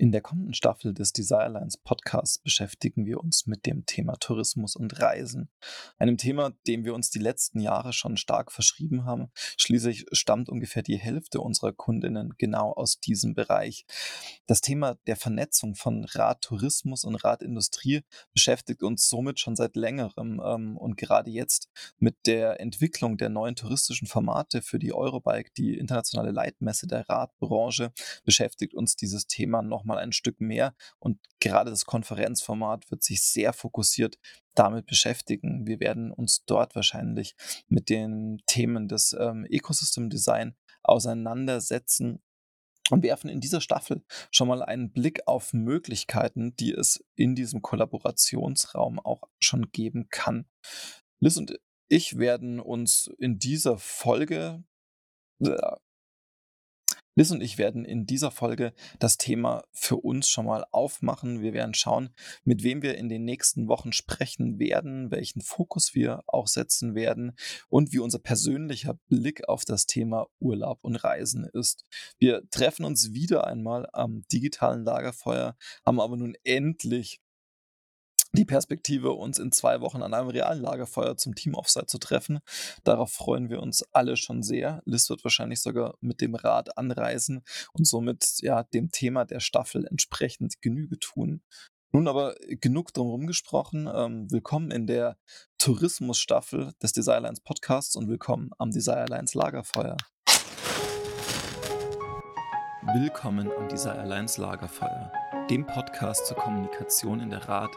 In der kommenden Staffel des Desirelines Podcasts beschäftigen wir uns mit dem Thema Tourismus und Reisen. Einem Thema, dem wir uns die letzten Jahre schon stark verschrieben haben. Schließlich stammt ungefähr die Hälfte unserer Kundinnen genau aus diesem Bereich. Das Thema der Vernetzung von Radtourismus und Radindustrie beschäftigt uns somit schon seit längerem ähm, und gerade jetzt mit der Entwicklung der neuen touristischen Formate für die Eurobike, die internationale Leitmesse der Radbranche, beschäftigt uns dieses Thema nochmal mal ein Stück mehr. Und gerade das Konferenzformat wird sich sehr fokussiert damit beschäftigen. Wir werden uns dort wahrscheinlich mit den Themen des ähm, Ecosystem Design auseinandersetzen und werfen in dieser Staffel schon mal einen Blick auf Möglichkeiten, die es in diesem Kollaborationsraum auch schon geben kann. Liz und ich werden uns in dieser Folge äh, Liz und ich werden in dieser Folge das Thema für uns schon mal aufmachen. Wir werden schauen, mit wem wir in den nächsten Wochen sprechen werden, welchen Fokus wir auch setzen werden und wie unser persönlicher Blick auf das Thema Urlaub und Reisen ist. Wir treffen uns wieder einmal am digitalen Lagerfeuer, haben aber nun endlich die Perspektive, uns in zwei Wochen an einem realen Lagerfeuer zum Team-Offsite zu treffen. Darauf freuen wir uns alle schon sehr. Liz wird wahrscheinlich sogar mit dem Rad anreisen und somit ja dem Thema der Staffel entsprechend Genüge tun. Nun aber genug drumherum gesprochen. Ähm, willkommen in der Tourismusstaffel des Desirelines Podcasts und willkommen am Desirelines Lagerfeuer. Willkommen am Desirelines Lagerfeuer, dem Podcast zur Kommunikation in der Rad-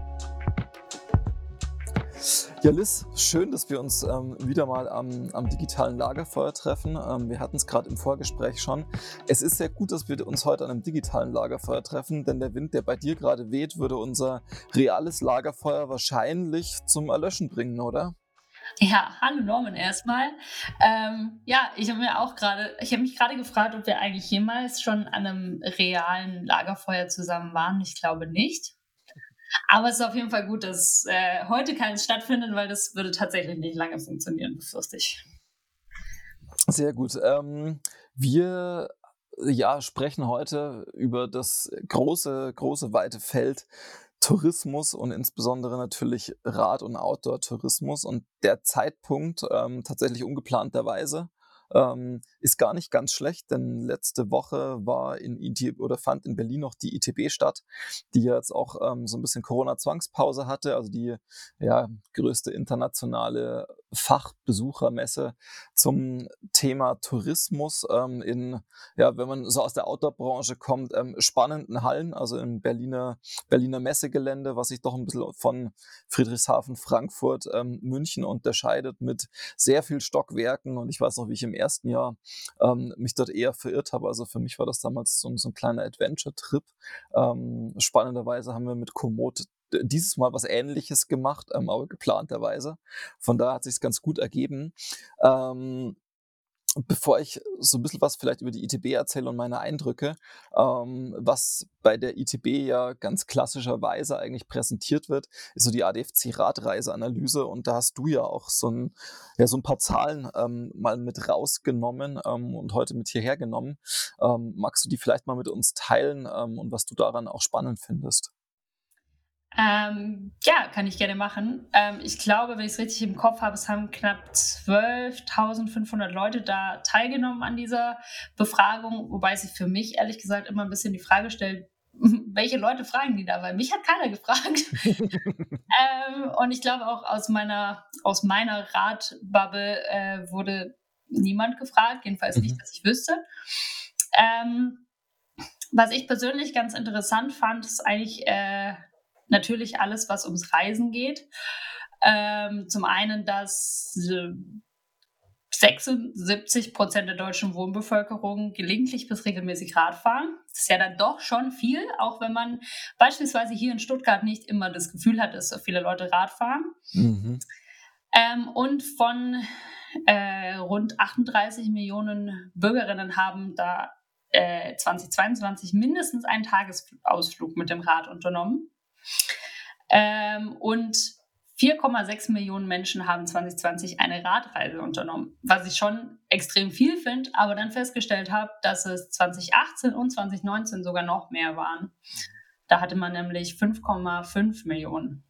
Ja, Liz, schön, dass wir uns ähm, wieder mal am, am, digitalen Lagerfeuer treffen. Ähm, wir hatten es gerade im Vorgespräch schon. Es ist sehr gut, dass wir uns heute an einem digitalen Lagerfeuer treffen, denn der Wind, der bei dir gerade weht, würde unser reales Lagerfeuer wahrscheinlich zum Erlöschen bringen, oder? Ja, hallo Norman erstmal. Ähm, ja, ich habe mir auch gerade, ich habe mich gerade gefragt, ob wir eigentlich jemals schon an einem realen Lagerfeuer zusammen waren. Ich glaube nicht. Aber es ist auf jeden Fall gut, dass äh, heute keins stattfindet, weil das würde tatsächlich nicht lange funktionieren, befürchte ich. Sehr gut. Ähm, wir ja, sprechen heute über das große, große, weite Feld Tourismus und insbesondere natürlich Rad- und Outdoor-Tourismus. Und der Zeitpunkt ähm, tatsächlich ungeplanterweise ähm, ist gar nicht ganz schlecht, denn letzte Woche war in ITB oder fand in Berlin noch die ITB statt, die jetzt auch ähm, so ein bisschen Corona-Zwangspause hatte, also die ja, größte internationale Fachbesuchermesse zum Thema Tourismus ähm, in, ja, wenn man so aus der Outdoor-Branche kommt, ähm, spannenden Hallen, also im Berliner, Berliner Messegelände, was sich doch ein bisschen von Friedrichshafen, Frankfurt, ähm, München unterscheidet mit sehr viel Stockwerken und ich weiß noch, wie ich im ersten Jahr ähm, mich dort eher verirrt habe. Also für mich war das damals so, so ein kleiner Adventure-Trip. Ähm, spannenderweise haben wir mit Komoot dieses Mal was Ähnliches gemacht, ähm, aber geplanterweise. Von daher hat sich ganz gut ergeben. Ähm, bevor ich so ein bisschen was vielleicht über die ITB erzähle und meine Eindrücke, ähm, was bei der ITB ja ganz klassischerweise eigentlich präsentiert wird, ist so die ADFC-Radreiseanalyse und da hast du ja auch so ein, ja, so ein paar Zahlen ähm, mal mit rausgenommen ähm, und heute mit hierher genommen. Ähm, magst du die vielleicht mal mit uns teilen ähm, und was du daran auch spannend findest? Ähm, ja, kann ich gerne machen. Ähm, ich glaube, wenn ich es richtig im Kopf habe, es haben knapp 12.500 Leute da teilgenommen an dieser Befragung, wobei sich für mich ehrlich gesagt immer ein bisschen die Frage stellt, welche Leute fragen die da? Weil mich hat keiner gefragt. ähm, und ich glaube auch aus meiner, aus meiner Ratbubble äh, wurde niemand gefragt, jedenfalls mhm. nicht, dass ich wüsste. Ähm, was ich persönlich ganz interessant fand, ist eigentlich äh, natürlich alles, was ums Reisen geht. Ähm, zum einen, dass äh, 76 Prozent der deutschen Wohnbevölkerung gelegentlich bis regelmäßig Rad fahren. Das ist ja dann doch schon viel, auch wenn man beispielsweise hier in Stuttgart nicht immer das Gefühl hat, dass so viele Leute Rad fahren. Mhm. Ähm, und von äh, rund 38 Millionen Bürgerinnen haben da äh, 2022 mindestens einen Tagesausflug mit dem Rad unternommen. Ähm, und 4,6 Millionen Menschen haben 2020 eine Radreise unternommen, was ich schon extrem viel finde, aber dann festgestellt habe, dass es 2018 und 2019 sogar noch mehr waren. Da hatte man nämlich 5,5 Millionen.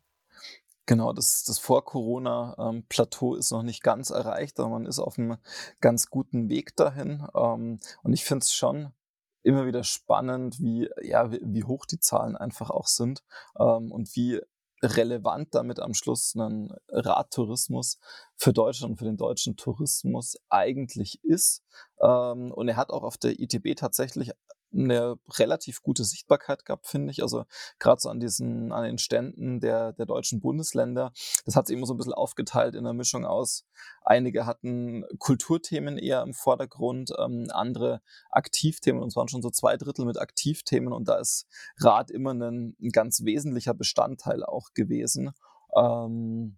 Genau, das, das Vor-Corona-Plateau ähm, ist noch nicht ganz erreicht, aber man ist auf einem ganz guten Weg dahin. Ähm, und ich finde es schon immer wieder spannend, wie, ja, wie, hoch die Zahlen einfach auch sind ähm, und wie relevant damit am Schluss ein Radtourismus für Deutschland und für den deutschen Tourismus eigentlich ist. Ähm, und er hat auch auf der ITB tatsächlich eine relativ gute Sichtbarkeit gehabt, finde ich. Also gerade so an diesen, an den Ständen der, der deutschen Bundesländer. Das hat sich immer so ein bisschen aufgeteilt in einer Mischung aus. Einige hatten Kulturthemen eher im Vordergrund, ähm, andere Aktivthemen. Und es waren schon so zwei Drittel mit Aktivthemen. Und da ist Rad immer ein, ein ganz wesentlicher Bestandteil auch gewesen. Ähm,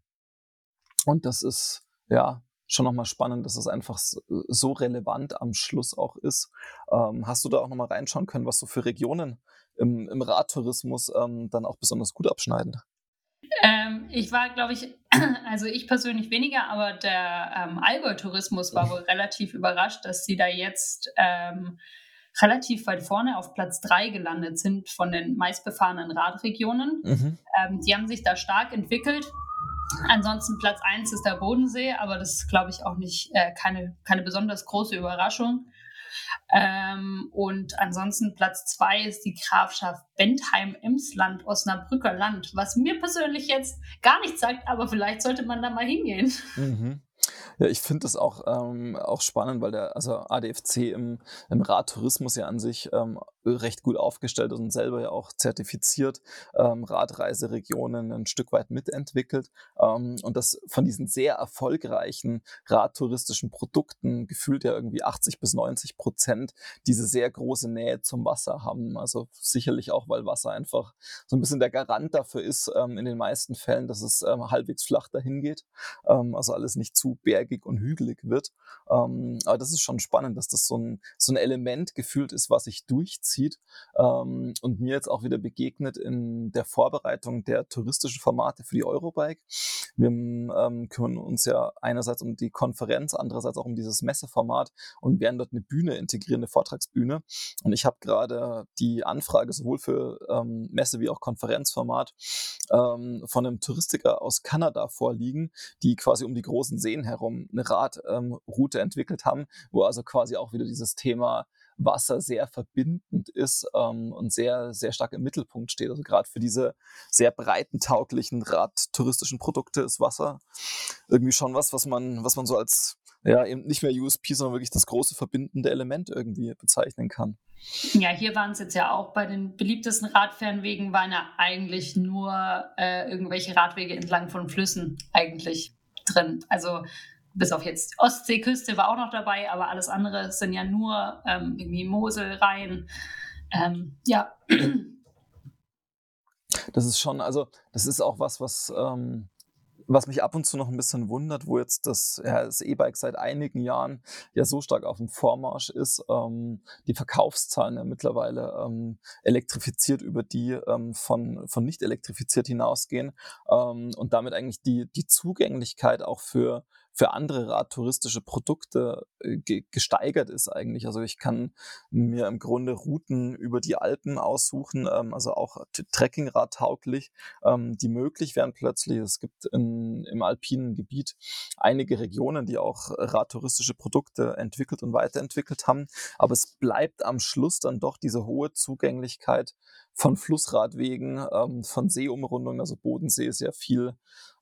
und das ist, ja, schon nochmal spannend, dass es einfach so relevant am Schluss auch ist. Ähm, hast du da auch nochmal reinschauen können, was so für Regionen im, im Radtourismus ähm, dann auch besonders gut abschneiden? Ähm, ich war, glaube ich, also ich persönlich weniger, aber der ähm, Allgäu-Tourismus war wohl relativ überrascht, dass sie da jetzt ähm, relativ weit vorne auf Platz 3 gelandet sind von den meistbefahrenen Radregionen. Mhm. Ähm, die haben sich da stark entwickelt Ansonsten Platz 1 ist der Bodensee, aber das ist, glaube ich, auch nicht äh, keine, keine besonders große Überraschung. Ähm, und ansonsten Platz 2 ist die Grafschaft Bentheim-Emsland, Osnabrücker Land, was mir persönlich jetzt gar nichts sagt, aber vielleicht sollte man da mal hingehen. Mhm. Ja, ich finde das auch, ähm, auch spannend, weil der also ADFC im, im Radtourismus ja an sich ähm, recht gut aufgestellt ist und selber ja auch zertifiziert ähm, Radreiseregionen ein Stück weit mitentwickelt ähm, und das von diesen sehr erfolgreichen radtouristischen Produkten gefühlt ja irgendwie 80 bis 90 Prozent diese sehr große Nähe zum Wasser haben. Also sicherlich auch, weil Wasser einfach so ein bisschen der Garant dafür ist, ähm, in den meisten Fällen, dass es ähm, halbwegs flach dahin geht. Also alles nicht zu bergig und hügelig wird. Ähm, aber das ist schon spannend, dass das so ein, so ein Element gefühlt ist, was sich durchzieht zieht ähm, und mir jetzt auch wieder begegnet in der Vorbereitung der touristischen Formate für die Eurobike. Wir ähm, kümmern uns ja einerseits um die Konferenz, andererseits auch um dieses Messeformat und werden dort eine Bühne integrieren, eine Vortragsbühne. Und ich habe gerade die Anfrage sowohl für ähm, Messe- wie auch Konferenzformat ähm, von einem Touristiker aus Kanada vorliegen, die quasi um die großen Seen herum eine Radroute ähm, entwickelt haben, wo also quasi auch wieder dieses Thema Wasser sehr verbindend ist ähm, und sehr, sehr stark im Mittelpunkt steht. Also gerade für diese sehr breitentauglichen radtouristischen Produkte ist Wasser irgendwie schon was, was man, was man so als ja, eben nicht mehr USP, sondern wirklich das große verbindende Element irgendwie bezeichnen kann. Ja, hier waren es jetzt ja auch bei den beliebtesten Radfernwegen, waren ja eigentlich nur äh, irgendwelche Radwege entlang von Flüssen eigentlich drin. Also bis auf jetzt Ostseeküste war auch noch dabei, aber alles andere sind ja nur ähm, irgendwie Mosel, Rhein. Ähm, ja. Das ist schon, also das ist auch was, was ähm, was mich ab und zu noch ein bisschen wundert, wo jetzt das E-Bike seit einigen Jahren ja so stark auf dem Vormarsch ist, ähm, die Verkaufszahlen ja mittlerweile ähm, elektrifiziert über die ähm, von, von nicht elektrifiziert hinausgehen und damit eigentlich die, die Zugänglichkeit auch für für andere radtouristische Produkte äh, ge gesteigert ist eigentlich. Also ich kann mir im Grunde Routen über die Alpen aussuchen, ähm, also auch Trekkingrad tauglich, ähm, die möglich wären plötzlich. Es gibt in, im alpinen Gebiet einige Regionen, die auch radtouristische Produkte entwickelt und weiterentwickelt haben. Aber es bleibt am Schluss dann doch diese hohe Zugänglichkeit von Flussradwegen, ähm, von Seeumrundungen, also Bodensee ist ja viel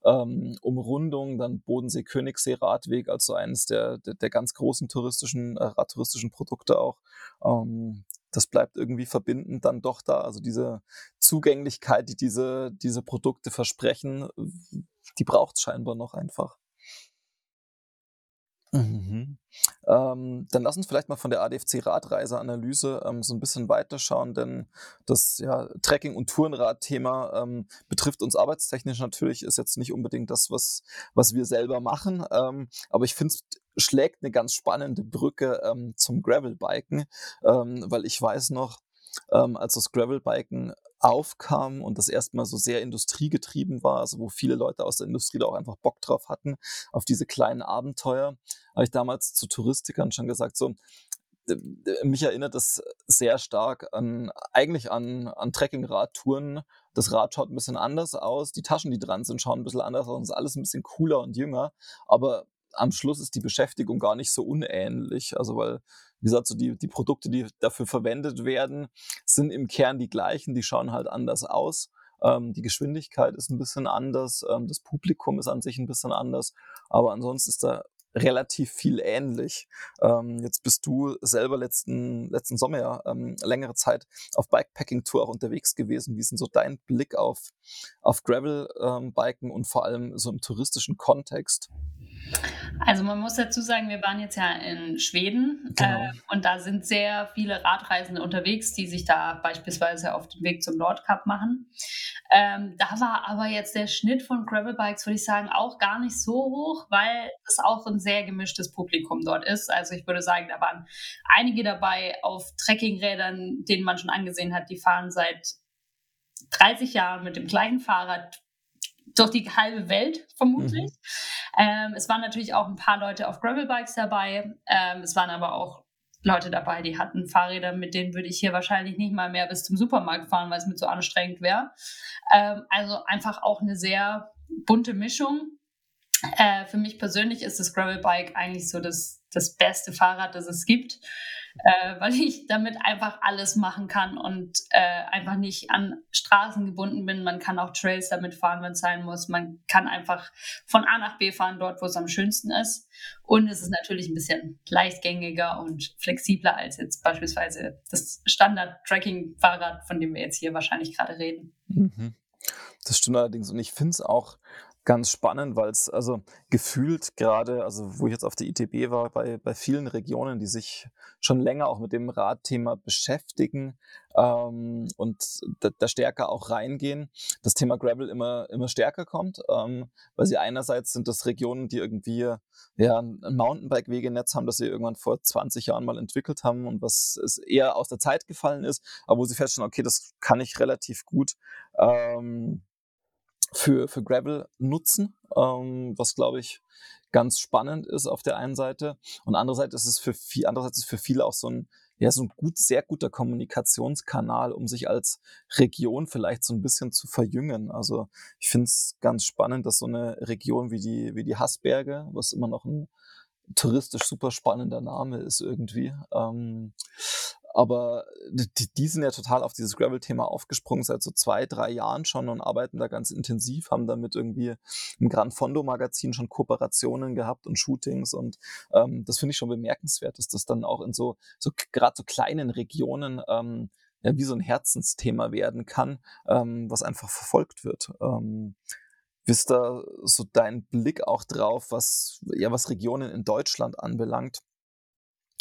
ähm, Umrundung, dann Bodensee-Königssee-Radweg, also eines der, der, der, ganz großen touristischen, äh, radtouristischen Produkte auch. Ähm, das bleibt irgendwie verbindend dann doch da. Also diese Zugänglichkeit, die diese, diese Produkte versprechen, die braucht es scheinbar noch einfach. Mhm. Ähm, dann lass uns vielleicht mal von der ADFC-Radreiseanalyse ähm, so ein bisschen weiterschauen, denn das ja, Trekking- und Tourenrad-Thema ähm, betrifft uns arbeitstechnisch natürlich, ist jetzt nicht unbedingt das, was, was wir selber machen, ähm, aber ich finde es schlägt eine ganz spannende Brücke ähm, zum Gravelbiken, ähm, weil ich weiß noch, ähm, als das Gravelbiken aufkam und das erstmal so sehr industriegetrieben war, also wo viele Leute aus der Industrie da auch einfach Bock drauf hatten, auf diese kleinen Abenteuer, habe ich damals zu Touristikern schon gesagt, so, mich erinnert das sehr stark an, eigentlich an, an Trekking-Radtouren. Das Rad schaut ein bisschen anders aus, die Taschen, die dran sind, schauen ein bisschen anders aus, ist alles ein bisschen cooler und jünger, aber am Schluss ist die Beschäftigung gar nicht so unähnlich. Also weil, wie gesagt, so die, die Produkte, die dafür verwendet werden, sind im Kern die gleichen, die schauen halt anders aus. Ähm, die Geschwindigkeit ist ein bisschen anders, ähm, das Publikum ist an sich ein bisschen anders, aber ansonsten ist da relativ viel ähnlich. Ähm, jetzt bist du selber letzten, letzten Sommer ja ähm, längere Zeit auf Bikepacking-Tour auch unterwegs gewesen. Wie ist denn so dein Blick auf, auf Gravel-Biken ähm, und vor allem so im touristischen Kontext? Also man muss dazu sagen, wir waren jetzt ja in Schweden genau. äh, und da sind sehr viele Radreisende unterwegs, die sich da beispielsweise auf den Weg zum Nordkap machen. Ähm, da war aber jetzt der Schnitt von Gravelbikes, würde ich sagen, auch gar nicht so hoch, weil es auch ein sehr gemischtes Publikum dort ist. Also ich würde sagen, da waren einige dabei auf Trekkingrädern, denen man schon angesehen hat, die fahren seit 30 Jahren mit dem gleichen Fahrrad durch die halbe Welt vermutlich. Mhm. Ähm, es waren natürlich auch ein paar Leute auf Gravelbikes dabei. Ähm, es waren aber auch Leute dabei, die hatten Fahrräder, mit denen würde ich hier wahrscheinlich nicht mal mehr bis zum Supermarkt fahren, weil es mir zu anstrengend wäre. Ähm, also einfach auch eine sehr bunte Mischung. Äh, für mich persönlich ist das Gravelbike eigentlich so das, das beste Fahrrad, das es gibt äh, weil ich damit einfach alles machen kann und äh, einfach nicht an Straßen gebunden bin. Man kann auch Trails damit fahren, wenn es sein muss. Man kann einfach von A nach B fahren, dort, wo es am schönsten ist. Und es ist natürlich ein bisschen leichtgängiger und flexibler als jetzt beispielsweise das Standard-Tracking-Fahrrad, von dem wir jetzt hier wahrscheinlich gerade reden. Mhm. Das stimmt allerdings. Und ich finde es auch ganz spannend, weil es also gefühlt gerade, also wo ich jetzt auf der ITB war, bei, bei vielen Regionen, die sich schon länger auch mit dem Radthema beschäftigen ähm, und da, da, stärker auch reingehen, das Thema Gravel immer, immer stärker kommt, ähm, weil sie einerseits sind das Regionen, die irgendwie ja, ein Mountainbike-Wegenetz haben, das sie irgendwann vor 20 Jahren mal entwickelt haben und was eher aus der Zeit gefallen ist, aber wo sie feststellen, okay, das kann ich relativ gut ähm, für, für Gravel nutzen, ähm, was glaube ich ganz spannend ist auf der einen Seite. Und andererseits ist es für viel, andererseits ist für viele auch so ein, ja, so ein gut, sehr guter Kommunikationskanal, um sich als Region vielleicht so ein bisschen zu verjüngen. Also ich finde es ganz spannend, dass so eine Region wie die, wie die Hassberge, was immer noch ein touristisch super spannender Name ist irgendwie, ähm, aber die, die sind ja total auf dieses Gravel-Thema aufgesprungen seit so zwei, drei Jahren schon und arbeiten da ganz intensiv, haben damit irgendwie im Gran Fondo-Magazin schon Kooperationen gehabt und Shootings. Und ähm, das finde ich schon bemerkenswert, dass das dann auch in so, so gerade so kleinen Regionen ähm, ja, wie so ein Herzensthema werden kann, ähm, was einfach verfolgt wird. Ähm, wie ist da so dein Blick auch drauf, was, ja, was Regionen in Deutschland anbelangt?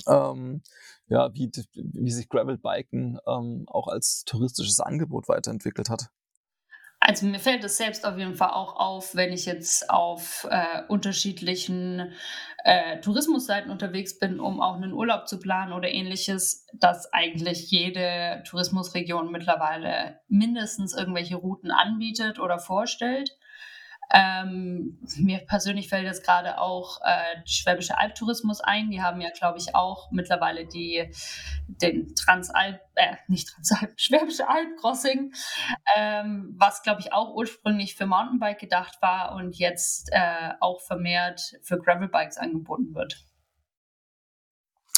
Ähm, ja, wie, wie sich Gravelbiken ähm, auch als touristisches Angebot weiterentwickelt hat. Also mir fällt es selbst auf jeden Fall auch auf, wenn ich jetzt auf äh, unterschiedlichen äh, Tourismusseiten unterwegs bin, um auch einen Urlaub zu planen oder ähnliches, dass eigentlich jede Tourismusregion mittlerweile mindestens irgendwelche Routen anbietet oder vorstellt. Ähm, mir persönlich fällt jetzt gerade auch äh, Schwäbische Albtourismus ein. Die haben ja, glaube ich, auch mittlerweile die, den Transalp, äh, nicht Transalp, Schwäbische Albcrossing, ähm, was, glaube ich, auch ursprünglich für Mountainbike gedacht war und jetzt äh, auch vermehrt für Gravelbikes angeboten wird.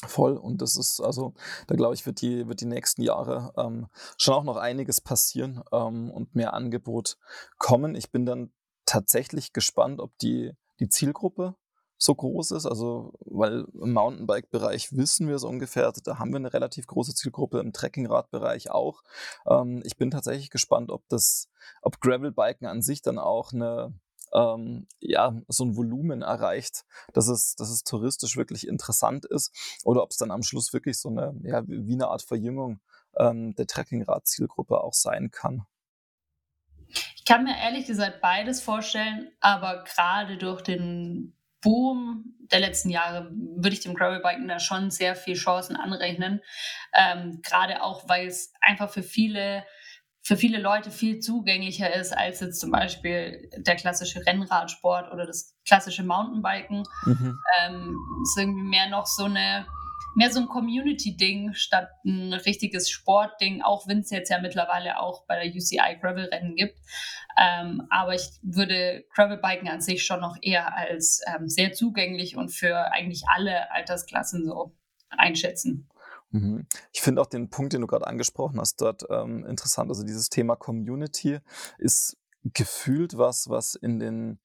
Voll. Und das ist, also, da glaube ich, wird die, wird die nächsten Jahre ähm, schon auch noch einiges passieren ähm, und mehr Angebot kommen. Ich bin dann tatsächlich gespannt, ob die, die Zielgruppe so groß ist. Also, weil im Mountainbike-Bereich wissen wir so ungefähr, also da haben wir eine relativ große Zielgruppe, im Trekkingrad-Bereich auch. Ähm, ich bin tatsächlich gespannt, ob das, ob Gravelbiken an sich dann auch eine ähm, ja, so ein Volumen erreicht, dass es, dass es touristisch wirklich interessant ist oder ob es dann am Schluss wirklich so eine, ja, wie eine Art Verjüngung ähm, der Trekkingrad-Zielgruppe auch sein kann. Ich kann mir ehrlich gesagt beides vorstellen, aber gerade durch den Boom der letzten Jahre würde ich dem Gravelbiken da schon sehr viel Chancen anrechnen. Ähm, gerade auch, weil es einfach für viele, für viele Leute viel zugänglicher ist als jetzt zum Beispiel der klassische Rennradsport oder das klassische Mountainbiken. Mhm. Ähm, ist irgendwie mehr noch so eine mehr so ein Community-Ding statt ein richtiges Sportding, auch wenn es jetzt ja mittlerweile auch bei der UCI Gravel-Rennen gibt. Ähm, aber ich würde Gravelbiken an sich schon noch eher als ähm, sehr zugänglich und für eigentlich alle Altersklassen so einschätzen. Mhm. Ich finde auch den Punkt, den du gerade angesprochen hast, dort ähm, interessant. Also dieses Thema Community ist gefühlt was, was in den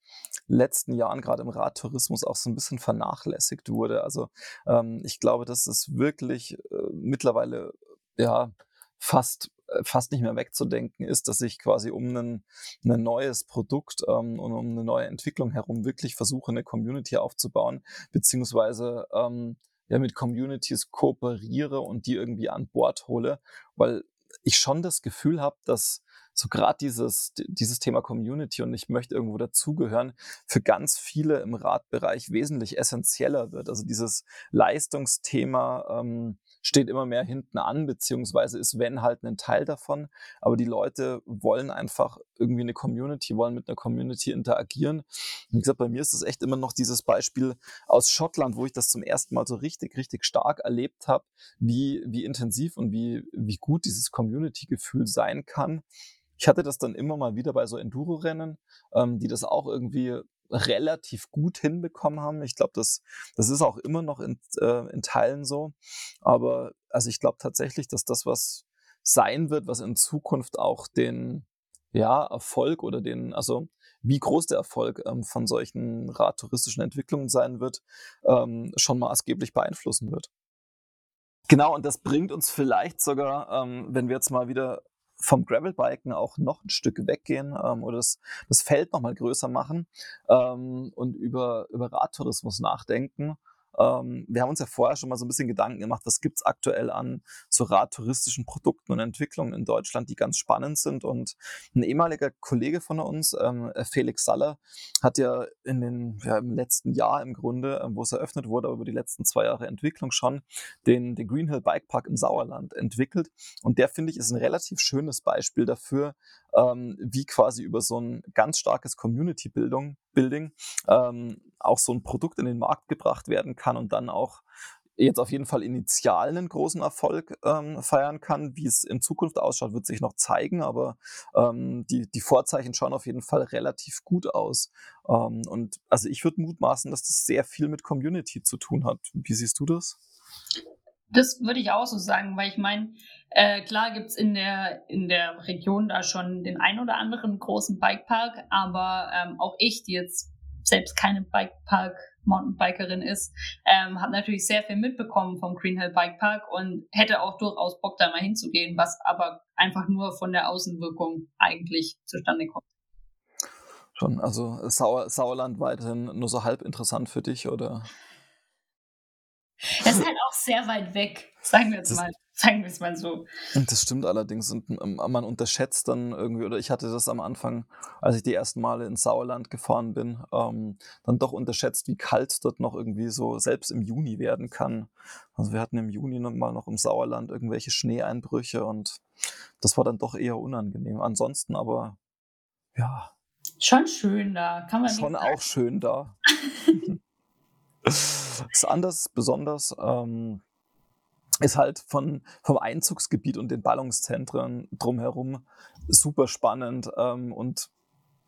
letzten Jahren gerade im Radtourismus auch so ein bisschen vernachlässigt wurde. Also ähm, ich glaube, dass es wirklich äh, mittlerweile ja fast äh, fast nicht mehr wegzudenken ist, dass ich quasi um ein, ein neues Produkt ähm, und um eine neue Entwicklung herum wirklich versuche, eine Community aufzubauen, beziehungsweise ähm, ja mit Communities kooperiere und die irgendwie an Bord hole, weil ich schon das Gefühl habe, dass so gerade dieses, dieses Thema Community und ich möchte irgendwo dazugehören, für ganz viele im Radbereich wesentlich essentieller wird. Also dieses Leistungsthema ähm, steht immer mehr hinten an, beziehungsweise ist wenn halt ein Teil davon. Aber die Leute wollen einfach irgendwie eine Community, wollen mit einer Community interagieren. Wie gesagt, bei mir ist das echt immer noch dieses Beispiel aus Schottland, wo ich das zum ersten Mal so richtig, richtig stark erlebt habe, wie, wie intensiv und wie, wie gut dieses Community-Gefühl sein kann. Ich hatte das dann immer mal wieder bei so Enduro-Rennen, ähm, die das auch irgendwie relativ gut hinbekommen haben. Ich glaube, das, das ist auch immer noch in, äh, in Teilen so. Aber also ich glaube tatsächlich, dass das was sein wird, was in Zukunft auch den ja, Erfolg oder den, also wie groß der Erfolg ähm, von solchen radtouristischen Entwicklungen sein wird, ähm, schon maßgeblich beeinflussen wird. Genau, und das bringt uns vielleicht sogar, ähm, wenn wir jetzt mal wieder vom Gravelbiken auch noch ein Stück weggehen ähm, oder das, das Feld nochmal größer machen ähm, und über, über Radtourismus nachdenken. Ähm, wir haben uns ja vorher schon mal so ein bisschen Gedanken gemacht, was gibt es aktuell an so radtouristischen Produkten und Entwicklungen in Deutschland, die ganz spannend sind. Und ein ehemaliger Kollege von uns, ähm, Felix Saller, hat ja in den, ja, im letzten Jahr im Grunde, ähm, wo es eröffnet wurde, aber über die letzten zwei Jahre Entwicklung schon, den, den Green Bike Park im Sauerland entwickelt. Und der, finde ich, ist ein relativ schönes Beispiel dafür, ähm, wie quasi über so ein ganz starkes Community-Building Building, ähm, auch so ein Produkt in den Markt gebracht werden kann und dann auch jetzt auf jeden Fall initial einen großen Erfolg ähm, feiern kann. Wie es in Zukunft ausschaut, wird sich noch zeigen, aber ähm, die, die Vorzeichen schauen auf jeden Fall relativ gut aus. Ähm, und also ich würde mutmaßen, dass das sehr viel mit Community zu tun hat. Wie siehst du das? Das würde ich auch so sagen, weil ich meine, äh, klar gibt's in der, in der Region da schon den ein oder anderen großen Bikepark, aber ähm, auch ich, die jetzt selbst keine Bikepark Mountainbikerin ist, ähm, hat natürlich sehr viel mitbekommen vom Green Hill Bike Park und hätte auch durchaus Bock da mal hinzugehen, was aber einfach nur von der Außenwirkung eigentlich zustande kommt. Schon, also Sauer, Sauerland weiterhin nur so halb interessant für dich, oder? Das ist halt auch sehr weit weg, sagen wir jetzt mal. Sagen wir es mal so. Das stimmt allerdings. Und ähm, man unterschätzt dann irgendwie, oder ich hatte das am Anfang, als ich die ersten Male ins Sauerland gefahren bin, ähm, dann doch unterschätzt, wie kalt es dort noch irgendwie so selbst im Juni werden kann. Also wir hatten im Juni mal noch im Sauerland irgendwelche Schneeeinbrüche und das war dann doch eher unangenehm. Ansonsten aber, ja. Schon schön da, kann man Schon auch schön da. ist anders, besonders. Ähm, ist halt von, vom Einzugsgebiet und den Ballungszentren drumherum super spannend ähm, und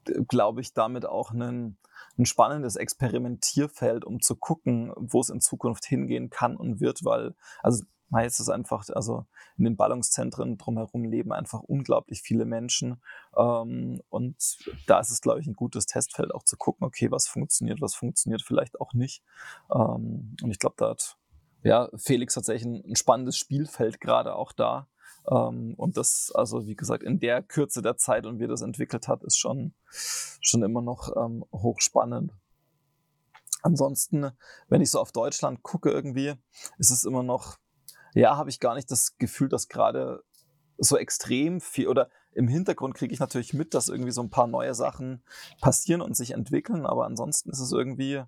äh, glaube ich damit auch ein, ein spannendes Experimentierfeld, um zu gucken, wo es in Zukunft hingehen kann und wird, weil, also meist ist einfach, also in den Ballungszentren drumherum leben einfach unglaublich viele Menschen. Ähm, und da ist es, glaube ich, ein gutes Testfeld auch zu gucken, okay, was funktioniert, was funktioniert vielleicht auch nicht. Ähm, und ich glaube, da hat ja, Felix tatsächlich ein, ein spannendes Spielfeld gerade auch da, Ähm, und das, also wie gesagt, in der Kürze der Zeit und wie das entwickelt hat, ist schon, schon immer noch ähm, hochspannend. Ansonsten, wenn ich so auf Deutschland gucke irgendwie, ist es immer noch, ja, habe ich gar nicht das Gefühl, dass gerade so extrem viel oder im Hintergrund kriege ich natürlich mit, dass irgendwie so ein paar neue Sachen passieren und sich entwickeln, aber ansonsten ist es irgendwie,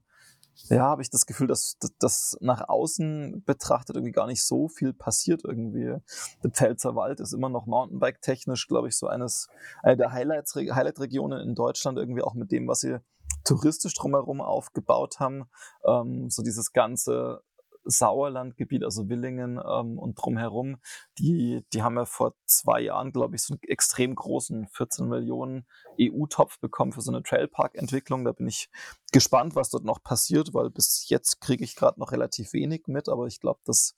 ja, habe ich das Gefühl, dass das nach außen betrachtet irgendwie gar nicht so viel passiert irgendwie. Der Pfälzer Wald ist immer noch Mountainbike-technisch, glaube ich, so eines, eine der Highlight-Regionen in Deutschland irgendwie auch mit dem, was sie touristisch drumherum aufgebaut haben. Ähm, so dieses ganze Sauerlandgebiet, also Willingen ähm, und drumherum, die, die haben ja vor zwei Jahren, glaube ich, so einen extrem großen 14 Millionen EU-Topf bekommen für so eine Trailpark-Entwicklung. Da bin ich gespannt, was dort noch passiert, weil bis jetzt kriege ich gerade noch relativ wenig mit, aber ich glaube, dass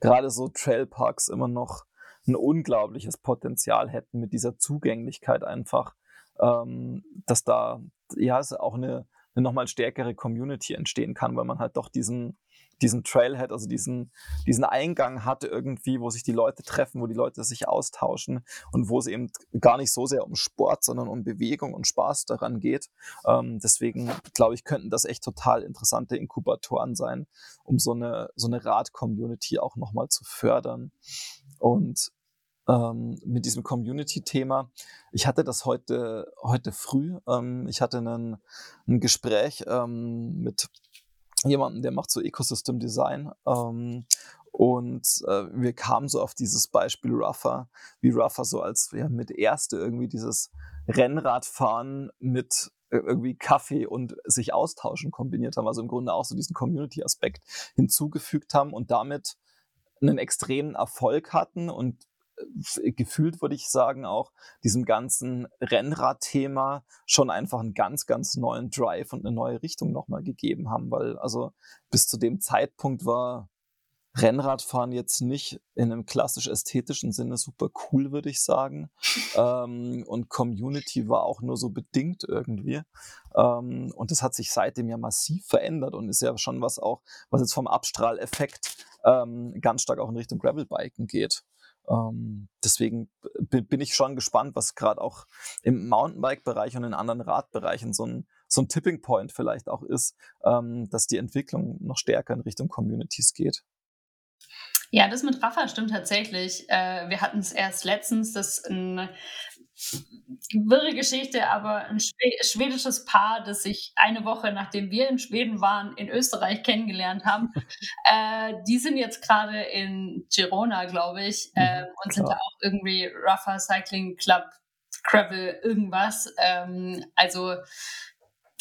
gerade so Trailparks immer noch ein unglaubliches Potenzial hätten mit dieser Zugänglichkeit einfach, ähm, dass da ja auch eine, eine nochmal stärkere Community entstehen kann, weil man halt doch diesen, diesen Trailhead, also diesen, diesen Eingang hat irgendwie, wo sich die Leute treffen, wo die Leute sich austauschen und wo es eben gar nicht so sehr um Sport, sondern um Bewegung und Spaß daran geht. Ähm, deswegen glaube ich, könnten das echt total interessante Inkubatoren sein, um so eine, so eine Rad-Community auch nochmal zu fördern. Und ähm, mit diesem Community-Thema. Ich hatte das heute, heute früh. Ähm, ich hatte einen, ein Gespräch ähm, mit jemanden, der macht so Ecosystem Design. Ähm, und äh, wir kamen so auf dieses Beispiel Ruffer, wie Ruffer so als ja, mit Erste irgendwie dieses Rennradfahren mit äh, irgendwie Kaffee und sich austauschen kombiniert haben. Also im Grunde auch so diesen Community-Aspekt hinzugefügt haben und damit einen extremen Erfolg hatten und gefühlt würde ich sagen, auch diesem ganzen Rennradthema schon einfach einen ganz, ganz neuen Drive und eine neue Richtung nochmal gegeben haben, weil also bis zu dem Zeitpunkt war Rennradfahren jetzt nicht in einem klassisch ästhetischen Sinne super cool, würde ich sagen. ähm, und Community war auch nur so bedingt irgendwie. Ähm, und das hat sich seitdem ja massiv verändert und ist ja schon was auch, was jetzt vom Abstrahleffekt ähm, ganz stark auch in Richtung Gravelbiken geht. Ähm, deswegen bin ich schon gespannt, was gerade auch im Mountainbike-Bereich und in anderen Radbereichen so ein, so ein Tipping Point vielleicht auch ist, ähm, dass die Entwicklung noch stärker in Richtung Communities geht. Ja, das mit Rafa stimmt tatsächlich. Äh, wir hatten es erst letztens, dass ein wirre Geschichte, aber ein schwedisches Paar, das sich eine Woche nachdem wir in Schweden waren, in Österreich kennengelernt haben. äh, die sind jetzt gerade in Girona, glaube ich, äh, und sind da auch irgendwie Rafa Cycling Club, Gravel, irgendwas. Ähm, also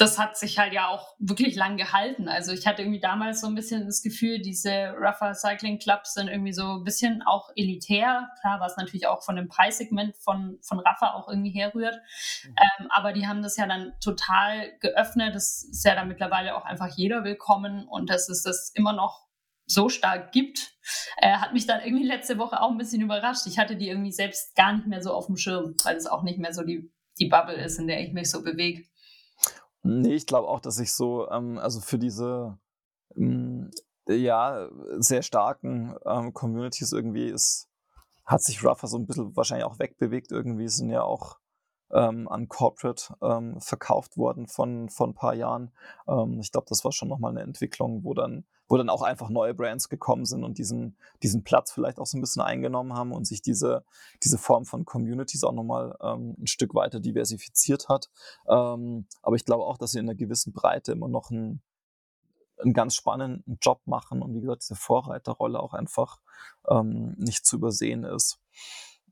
das hat sich halt ja auch wirklich lang gehalten. Also ich hatte irgendwie damals so ein bisschen das Gefühl, diese Rougher Cycling Clubs sind irgendwie so ein bisschen auch elitär. Klar, was natürlich auch von dem Preissegment von, von Rafa auch irgendwie herrührt. Mhm. Ähm, aber die haben das ja dann total geöffnet. Das ist ja dann mittlerweile auch einfach jeder willkommen und dass es das immer noch so stark gibt, äh, hat mich dann irgendwie letzte Woche auch ein bisschen überrascht. Ich hatte die irgendwie selbst gar nicht mehr so auf dem Schirm, weil es auch nicht mehr so die, die Bubble ist, in der ich mich so bewege. Nee, ich glaube auch, dass ich so, ähm, also für diese ähm, ja, sehr starken ähm, Communities irgendwie ist, hat sich Ruffer so ein bisschen wahrscheinlich auch wegbewegt. Irgendwie sind ja auch ähm, an Corporate ähm, verkauft worden von, von ein paar Jahren. Ähm, ich glaube, das war schon nochmal eine Entwicklung, wo dann, wo dann auch einfach neue Brands gekommen sind und diesen, diesen Platz vielleicht auch so ein bisschen eingenommen haben und sich diese, diese Form von Communities auch nochmal ähm, ein Stück weiter diversifiziert hat. Ähm, aber ich glaube auch, dass sie in einer gewissen Breite immer noch einen, einen ganz spannenden Job machen und wie gesagt, diese Vorreiterrolle auch einfach ähm, nicht zu übersehen ist.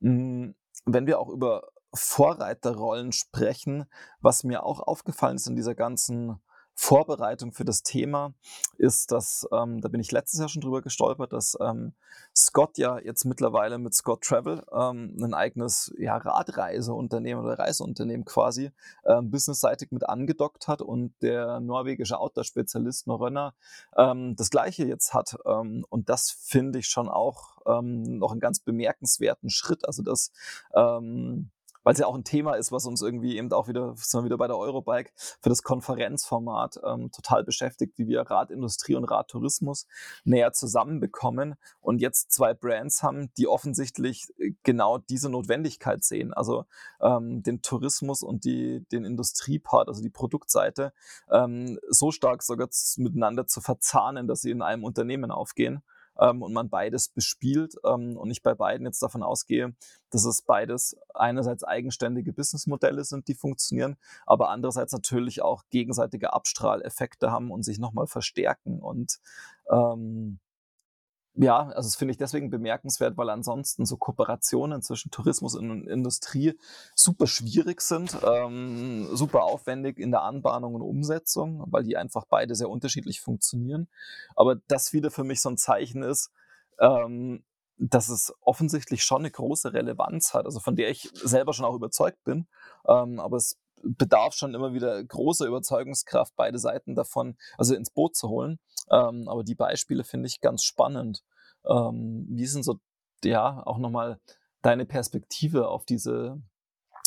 Hm, wenn wir auch über Vorreiterrollen sprechen. Was mir auch aufgefallen ist in dieser ganzen Vorbereitung für das Thema ist, dass, ähm, da bin ich letztes Jahr schon drüber gestolpert, dass ähm, Scott ja jetzt mittlerweile mit Scott Travel ähm, ein eigenes ja, Radreiseunternehmen oder Reiseunternehmen quasi ähm, businessseitig mit angedockt hat und der norwegische Outdoor-Spezialist Norröner ähm, das gleiche jetzt hat. Ähm, und das finde ich schon auch ähm, noch einen ganz bemerkenswerten Schritt. Also dass ähm, weil es ja auch ein Thema ist, was uns irgendwie eben auch wieder, sind wir wieder bei der Eurobike, für das Konferenzformat ähm, total beschäftigt, wie wir Radindustrie und Radtourismus näher zusammenbekommen und jetzt zwei Brands haben, die offensichtlich äh, genau diese Notwendigkeit sehen. Also ähm, den Tourismus und die, den Industriepart, also die Produktseite, ähm, so stark sogar miteinander zu verzahnen, dass sie in einem Unternehmen aufgehen ähm, und man beides bespielt ähm, und ich bei beiden jetzt davon ausgehe, dass es beides einerseits eigenständige Businessmodelle sind, die funktionieren, aber andererseits natürlich auch gegenseitige Abstrahleffekte haben und sich nochmal verstärken und ähm, ja, also das finde ich deswegen bemerkenswert, weil ansonsten so Kooperationen zwischen Tourismus und Industrie super schwierig sind, ähm, super aufwendig in der Anbahnung und Umsetzung, weil die einfach beide sehr unterschiedlich funktionieren. Aber das wieder für mich so ein Zeichen ist, ähm, dass es offensichtlich schon eine große Relevanz hat, also von der ich selber schon auch überzeugt bin. Ähm, aber es bedarf schon immer wieder großer Überzeugungskraft, beide Seiten davon, also ins Boot zu holen. Ähm, aber die Beispiele finde ich ganz spannend. Ähm, wie sind so, ja, auch nochmal deine Perspektive auf diese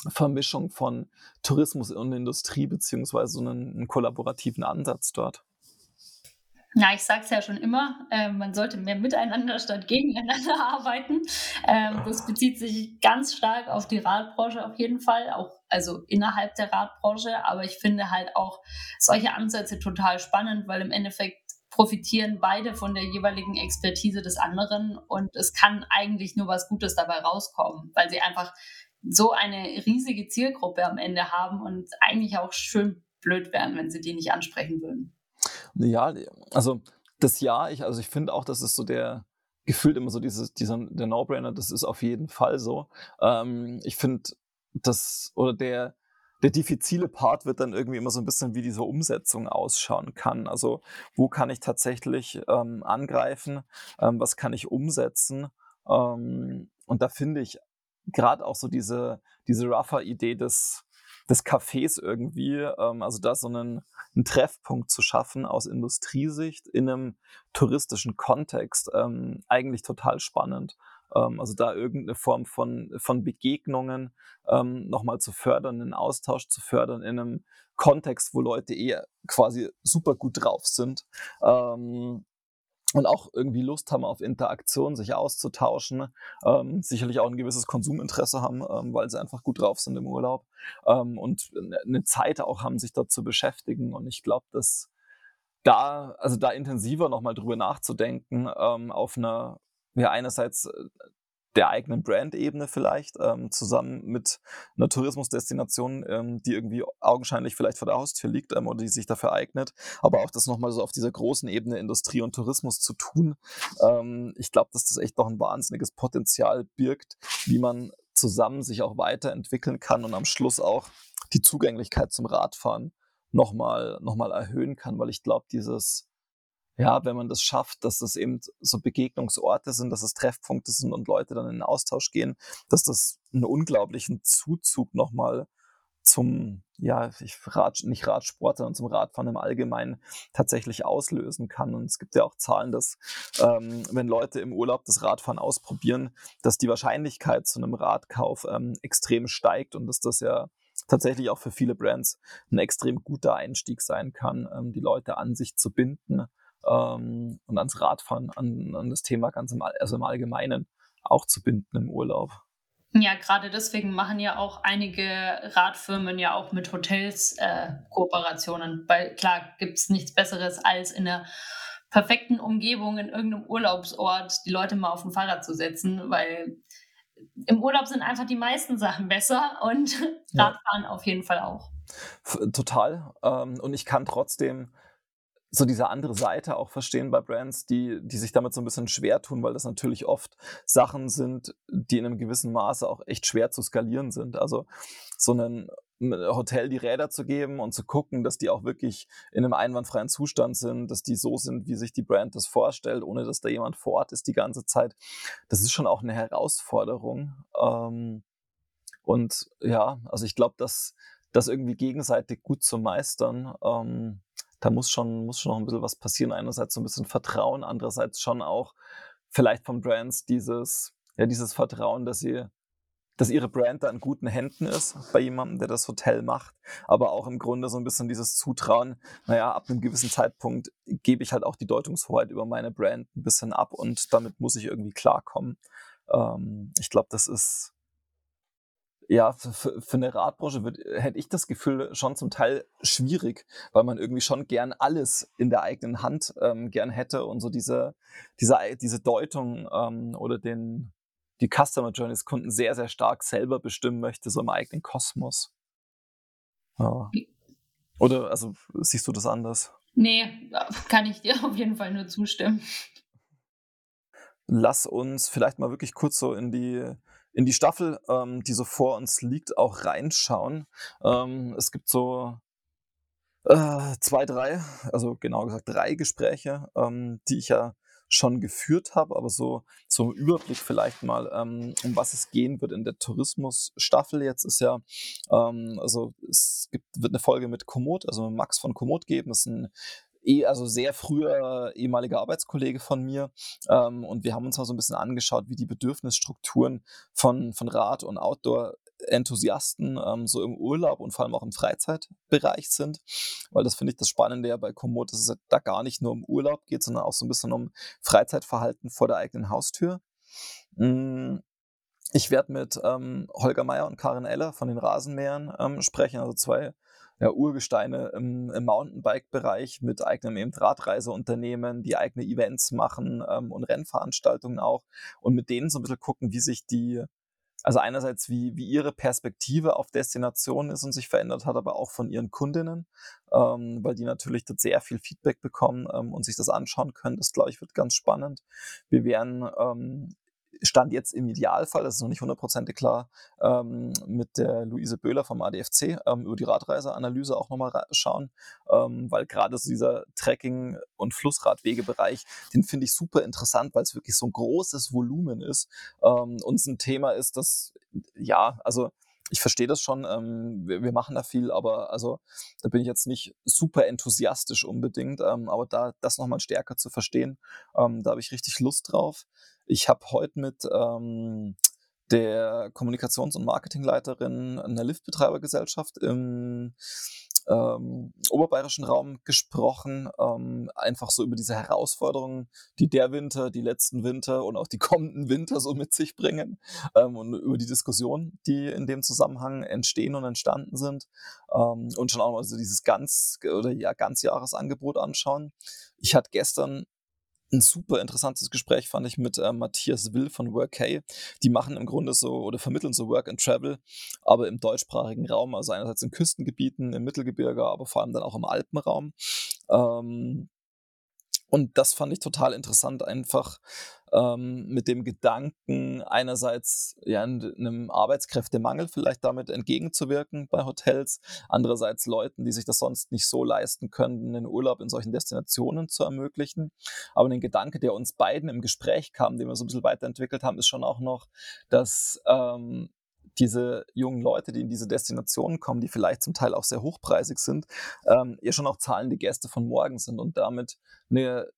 Vermischung von Tourismus und Industrie, beziehungsweise so einen, einen kollaborativen Ansatz dort? Ja, ich sage es ja schon immer, äh, man sollte mehr miteinander statt gegeneinander arbeiten. Ähm, das bezieht sich ganz stark auf die Radbranche auf jeden Fall, auch also innerhalb der Radbranche. Aber ich finde halt auch solche Ansätze total spannend, weil im Endeffekt profitieren beide von der jeweiligen Expertise des anderen und es kann eigentlich nur was Gutes dabei rauskommen, weil sie einfach so eine riesige Zielgruppe am Ende haben und eigentlich auch schön blöd wären, wenn sie die nicht ansprechen würden. Ja, also das Ja, ich, also ich finde auch, das ist so der, gefühlt immer so dieses, dieser, der No-Brainer, das ist auf jeden Fall so. Ähm, ich finde, das, oder der, der diffizile Part wird dann irgendwie immer so ein bisschen, wie diese Umsetzung ausschauen kann. Also, wo kann ich tatsächlich ähm, angreifen? Ähm, was kann ich umsetzen? Ähm, und da finde ich gerade auch so diese, diese rougher Idee des, des Cafés irgendwie, ähm, also da so einen, einen, Treffpunkt zu schaffen aus Industriesicht in einem touristischen Kontext, ähm, eigentlich total spannend. Ähm, also da irgendeine Form von, von Begegnungen ähm, nochmal zu fördern, einen Austausch zu fördern in einem Kontext, wo Leute eher quasi super gut drauf sind. Ähm, und auch irgendwie Lust haben auf Interaktion, sich auszutauschen, ähm, sicherlich auch ein gewisses Konsuminteresse haben, ähm, weil sie einfach gut drauf sind im Urlaub ähm, und eine Zeit auch haben, sich dort zu beschäftigen. Und ich glaube, dass da, also da intensiver nochmal drüber nachzudenken, ähm, auf einer, ja, einerseits äh, der eigenen Brand-Ebene vielleicht, ähm, zusammen mit einer Tourismusdestination, ähm, die irgendwie augenscheinlich vielleicht vor der Haustür liegt ähm, oder die sich dafür eignet, aber auch das nochmal so auf dieser großen Ebene Industrie und Tourismus zu tun. Ähm, ich glaube, dass das echt noch ein wahnsinniges Potenzial birgt, wie man zusammen sich auch weiterentwickeln kann und am Schluss auch die Zugänglichkeit zum Radfahren nochmal noch mal erhöhen kann, weil ich glaube, dieses ja, wenn man das schafft, dass das eben so Begegnungsorte sind, dass es Treffpunkte sind und Leute dann in den Austausch gehen, dass das einen unglaublichen Zuzug nochmal zum, ja, ich Rad, nicht Radsport, sondern zum Radfahren im Allgemeinen tatsächlich auslösen kann. Und es gibt ja auch Zahlen, dass ähm, wenn Leute im Urlaub das Radfahren ausprobieren, dass die Wahrscheinlichkeit zu einem Radkauf ähm, extrem steigt und dass das ja tatsächlich auch für viele Brands ein extrem guter Einstieg sein kann, ähm, die Leute an sich zu binden ähm, und ans Radfahren, an, an das Thema ganz im, also im Allgemeinen auch zu binden im Urlaub. Ja, gerade deswegen machen ja auch einige Radfirmen ja auch mit Hotels äh, Kooperationen. Weil klar gibt es nichts Besseres, als in einer perfekten Umgebung in irgendeinem Urlaubsort die Leute mal auf ein Fahrrad zu setzen, weil im Urlaub sind einfach die meisten Sachen besser und Radfahren ja. auf jeden Fall auch. Total. Ähm, und ich kann trotzdem so diese andere Seite auch verstehen bei Brands, die, die sich damit so ein bisschen schwer tun, weil das natürlich oft Sachen sind, die in einem gewissen Maße auch echt schwer zu skalieren sind. Also so ein Hotel die Räder zu geben und zu gucken, dass die auch wirklich in einem einwandfreien Zustand sind, dass die so sind, wie sich die Brand das vorstellt, ohne dass da jemand vor Ort ist die ganze Zeit. Das ist schon auch eine Herausforderung. Ähm, und ja, also ich glaube, dass das irgendwie gegenseitig gut zu meistern, ähm, da muss schon, muss schon noch ein bisschen was passieren. Einerseits so ein bisschen Vertrauen, andererseits schon auch vielleicht von Brands dieses, ja, dieses Vertrauen, dass sie, dass ihre Brand da in guten Händen ist bei jemandem, der das Hotel macht, aber auch im Grunde so ein bisschen dieses Zutrauen, naja, ab einem gewissen Zeitpunkt gebe ich halt auch die Deutungshoheit über meine Brand ein bisschen ab und damit muss ich irgendwie klarkommen. Ähm, ich glaube, das ist ja, für, für eine Radbranche wird, hätte ich das Gefühl schon zum Teil schwierig, weil man irgendwie schon gern alles in der eigenen Hand ähm, gern hätte und so diese, diese, diese Deutung ähm, oder den, die Customer Journey des Kunden sehr, sehr stark selber bestimmen möchte, so im eigenen Kosmos. Ja. Oder, also, siehst du das anders? Nee, kann ich dir auf jeden Fall nur zustimmen. Lass uns vielleicht mal wirklich kurz so in die in die Staffel, ähm, die so vor uns liegt, auch reinschauen. Ähm, es gibt so äh, zwei, drei, also genau gesagt drei Gespräche, ähm, die ich ja schon geführt habe, aber so zum Überblick vielleicht mal, ähm, um was es gehen wird in der Tourismusstaffel. Jetzt ist ja, ähm, also es gibt, wird eine Folge mit Komoot, also mit Max von Komoot geben. Das ist ein eh, also sehr früher ehemaliger Arbeitskollege von mir. Ähm, und wir haben uns mal so ein bisschen angeschaut, wie die Bedürfnisstrukturen von, von Rad- und Outdoor Enthusiasten ähm, so im Urlaub und vor allem auch im Freizeitbereich sind, weil das finde ich das Spannende ja bei Komoot, dass es da gar nicht nur um Urlaub geht, sondern auch so ein bisschen um Freizeitverhalten vor der eigenen Haustür. Mm, ich werde mit ähm, Holger Meyer und Karin Eller von den Rasenmähern ähm, sprechen, also zwei ja, Urgesteine im, im Mountainbike-Bereich mit eigenem eben Radreiseunternehmen, die eigene Events machen ähm, und Rennveranstaltungen auch und mit denen so ein bisschen gucken, wie sich die, also einerseits wie, wie ihre Perspektive auf Destinationen ist und sich verändert hat, aber auch von ihren Kundinnen, ähm, weil die natürlich dort sehr viel Feedback bekommen ähm, und sich das anschauen können. Das, glaube ich, wird ganz spannend. Wir werden ähm, Stand jetzt im Idealfall, das ist noch nicht hundertprozentig klar, ähm, mit der Luise Böhler vom ADFC ähm, über die Radreiseanalyse auch nochmal schauen, ähm, weil gerade so dieser Trekking- und Flussradwegebereich, den finde ich super interessant, weil es wirklich so ein großes Volumen ist ähm, und es ein Thema ist, das, ja, also ich verstehe das schon, ähm, wir, wir, machen da viel, aber also da bin ich jetzt nicht super enthusiastisch unbedingt, ähm, aber da das nochmal stärker zu verstehen, ähm, da habe ich richtig Lust drauf. Ich habe heute mit ähm, der Kommunikations- und Marketingleiterin einer Liftbetreibergesellschaft im ähm, oberbayerischen Raum gesprochen, ähm, einfach so über diese Herausforderungen, die der Winter, die letzten Winter und auch die kommenden Winter so mit sich bringen ähm, und über die Diskussionen, die in dem Zusammenhang entstehen und entstanden sind ähm, und schon auch mal so dieses ganz oder ja Ganzjahresangebot anschauen. Ich hatte gestern ein super interessantes Gespräch fand ich mit äh, Matthias Will von Workay. Die machen im Grunde so oder vermitteln so Work and Travel, aber im deutschsprachigen Raum, also einerseits in Küstengebieten, im Mittelgebirge, aber vor allem dann auch im Alpenraum. Ähm, und das fand ich total interessant, einfach ähm, mit dem Gedanken, einerseits ja, einem Arbeitskräftemangel vielleicht damit entgegenzuwirken bei Hotels, andererseits Leuten, die sich das sonst nicht so leisten können, den Urlaub in solchen Destinationen zu ermöglichen. Aber ein Gedanke, der uns beiden im Gespräch kam, den wir so ein bisschen weiterentwickelt haben, ist schon auch noch, dass ähm, diese jungen Leute, die in diese Destinationen kommen, die vielleicht zum Teil auch sehr hochpreisig sind, ähm, ja schon auch zahlende Gäste von morgen sind und damit eine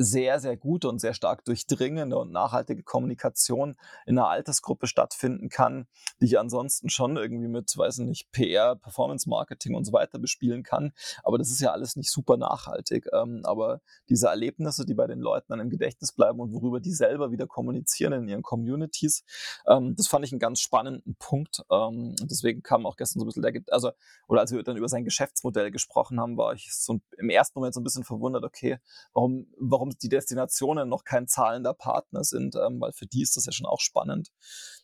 sehr, sehr gute und sehr stark durchdringende und nachhaltige Kommunikation in einer Altersgruppe stattfinden kann, die ich ansonsten schon irgendwie mit, weiß nicht, PR, Performance Marketing und so weiter bespielen kann. Aber das ist ja alles nicht super nachhaltig. Ähm, aber diese Erlebnisse, die bei den Leuten dann im Gedächtnis bleiben und worüber die selber wieder kommunizieren in ihren Communities, ähm, das fand ich einen ganz spannenden Punkt. Ähm, deswegen kam auch gestern so ein bisschen der, also, oder als wir dann über sein Geschäftsmodell gesprochen haben, war ich so im ersten Moment so ein bisschen verwundert, okay, warum, warum warum die Destinationen noch kein zahlender Partner sind, ähm, weil für die ist das ja schon auch spannend,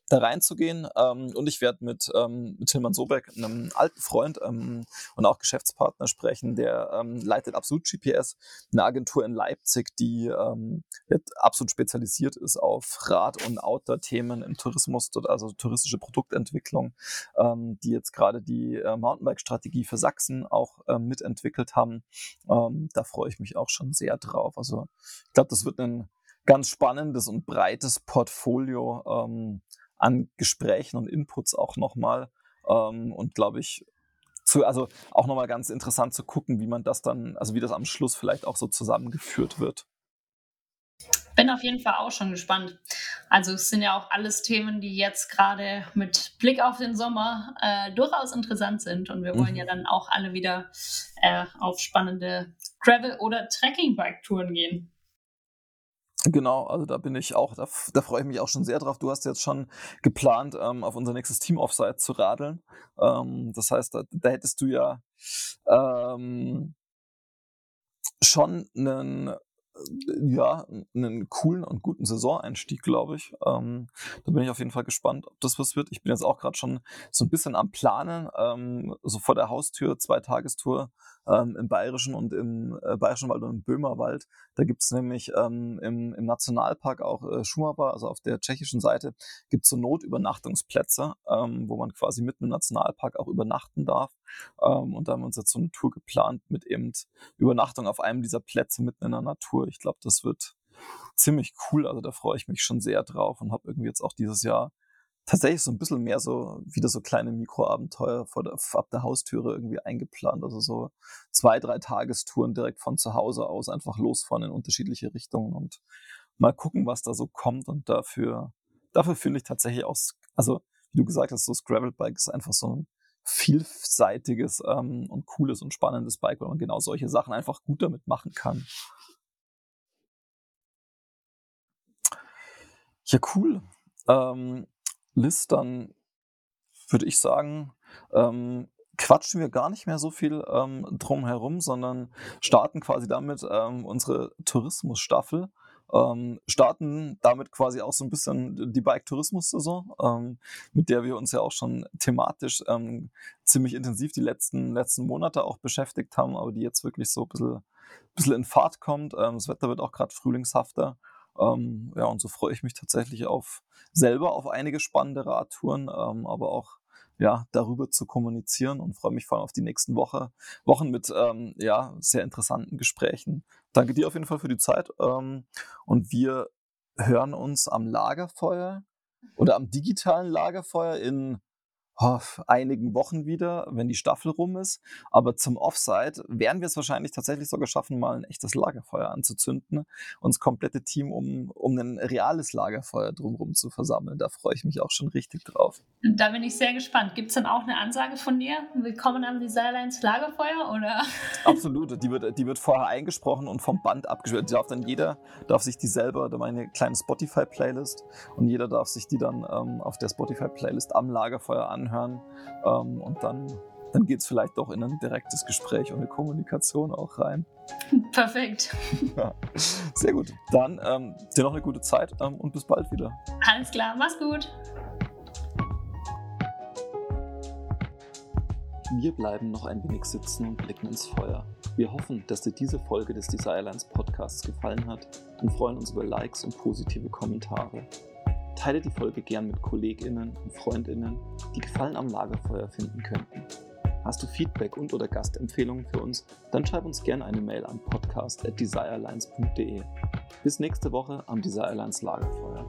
da reinzugehen. Ähm, und ich werde mit, ähm, mit Tilman Sobeck, einem alten Freund ähm, und auch Geschäftspartner sprechen, der ähm, leitet Absolut GPS, eine Agentur in Leipzig, die ähm, absolut spezialisiert ist auf Rad- und Outdoor-Themen im Tourismus, also touristische Produktentwicklung, ähm, die jetzt gerade die äh, Mountainbike-Strategie für Sachsen auch ähm, mitentwickelt haben. Ähm, da freue ich mich auch schon sehr drauf. Also ich glaube, das wird ein ganz spannendes und breites Portfolio ähm, an Gesprächen und Inputs auch nochmal. Ähm, und glaube ich, zu, also auch nochmal ganz interessant zu gucken, wie man das dann, also wie das am Schluss vielleicht auch so zusammengeführt wird. Bin auf jeden Fall auch schon gespannt. Also es sind ja auch alles Themen, die jetzt gerade mit Blick auf den Sommer äh, durchaus interessant sind. Und wir wollen mhm. ja dann auch alle wieder äh, auf spannende Gravel- oder Trekking-Bike-Touren gehen. Genau, also da bin ich auch, da, da, freue ich mich auch schon sehr drauf. Du hast jetzt schon geplant, ähm, auf unser nächstes Team-Offsite zu radeln. Ähm, das heißt, da, da, hättest du ja ähm, schon einen ja, einen coolen und guten Saisoneinstieg, glaube ich. Ähm, da bin ich auf jeden Fall gespannt, ob das was wird. Ich bin jetzt auch gerade schon so ein bisschen am Planen, ähm, so vor der Haustür, zwei Tagestour ähm, im Bayerischen und im äh, Bayerischen Wald und im Böhmerwald. Da gibt's nämlich ähm, im, im Nationalpark auch äh, Schumaba, also auf der tschechischen Seite, gibt's so Notübernachtungsplätze, ähm, wo man quasi mitten im Nationalpark auch übernachten darf. Ähm, und da haben wir uns jetzt so eine Tour geplant mit eben Übernachtung auf einem dieser Plätze mitten in der Natur. Ich glaube, das wird ziemlich cool. Also da freue ich mich schon sehr drauf und habe irgendwie jetzt auch dieses Jahr tatsächlich so ein bisschen mehr so wieder so kleine Mikroabenteuer vor der, ab der Haustüre irgendwie eingeplant. Also so zwei, drei Tagestouren direkt von zu Hause aus einfach losfahren in unterschiedliche Richtungen und mal gucken, was da so kommt. Und dafür, dafür finde ich tatsächlich auch, also wie du gesagt hast, so das Gravelbike ist einfach so ein vielseitiges ähm, und cooles und spannendes Bike, weil man genau solche Sachen einfach gut damit machen kann. Ja, cool. Ähm, Liz, dann würde ich sagen, ähm, quatschen wir gar nicht mehr so viel ähm, drum sondern starten quasi damit ähm, unsere Tourismusstaffel. Ähm, starten damit quasi auch so ein bisschen die Bike-Tourismus-Saison, ähm, mit der wir uns ja auch schon thematisch ähm, ziemlich intensiv die letzten, letzten Monate auch beschäftigt haben, aber die jetzt wirklich so ein bisschen, bisschen in Fahrt kommt. Ähm, das Wetter wird auch gerade frühlingshafter. Ähm, ja, und so freue ich mich tatsächlich auf selber auf einige spannende Radtouren, ähm, aber auch ja, darüber zu kommunizieren und freue mich vor allem auf die nächsten Woche, Wochen mit ähm, ja, sehr interessanten Gesprächen. Danke dir auf jeden Fall für die Zeit ähm, und wir hören uns am Lagerfeuer oder am digitalen Lagerfeuer in einigen Wochen wieder, wenn die Staffel rum ist. Aber zum Offside werden wir es wahrscheinlich tatsächlich sogar schaffen, mal ein echtes Lagerfeuer anzuzünden und das komplette Team um, um ein reales Lagerfeuer drumherum zu versammeln. Da freue ich mich auch schon richtig drauf. Da bin ich sehr gespannt. Gibt es dann auch eine Ansage von dir? Willkommen am Desirelines Lagerfeuer oder? Absolut. Die wird, die wird vorher eingesprochen und vom Band abgespielt. Darf dann jeder darf sich die selber, da meine kleine Spotify-Playlist und jeder darf sich die dann ähm, auf der Spotify-Playlist am Lagerfeuer an anhören ähm, und dann, dann geht es vielleicht doch in ein direktes Gespräch und eine Kommunikation auch rein. Perfekt. Ja, sehr gut. Dann ähm, dir noch eine gute Zeit ähm, und bis bald wieder. Alles klar, mach's gut. Wir bleiben noch ein wenig sitzen und blicken ins Feuer. Wir hoffen, dass dir diese Folge des Desirelines Podcasts gefallen hat und freuen uns über Likes und positive Kommentare. Teile die Folge gern mit KollegInnen und FreundInnen, die Gefallen am Lagerfeuer finden könnten. Hast du Feedback und oder Gastempfehlungen für uns, dann schreib uns gerne eine Mail an podcast.desirelines.de. Bis nächste Woche am Desirelines Lagerfeuer.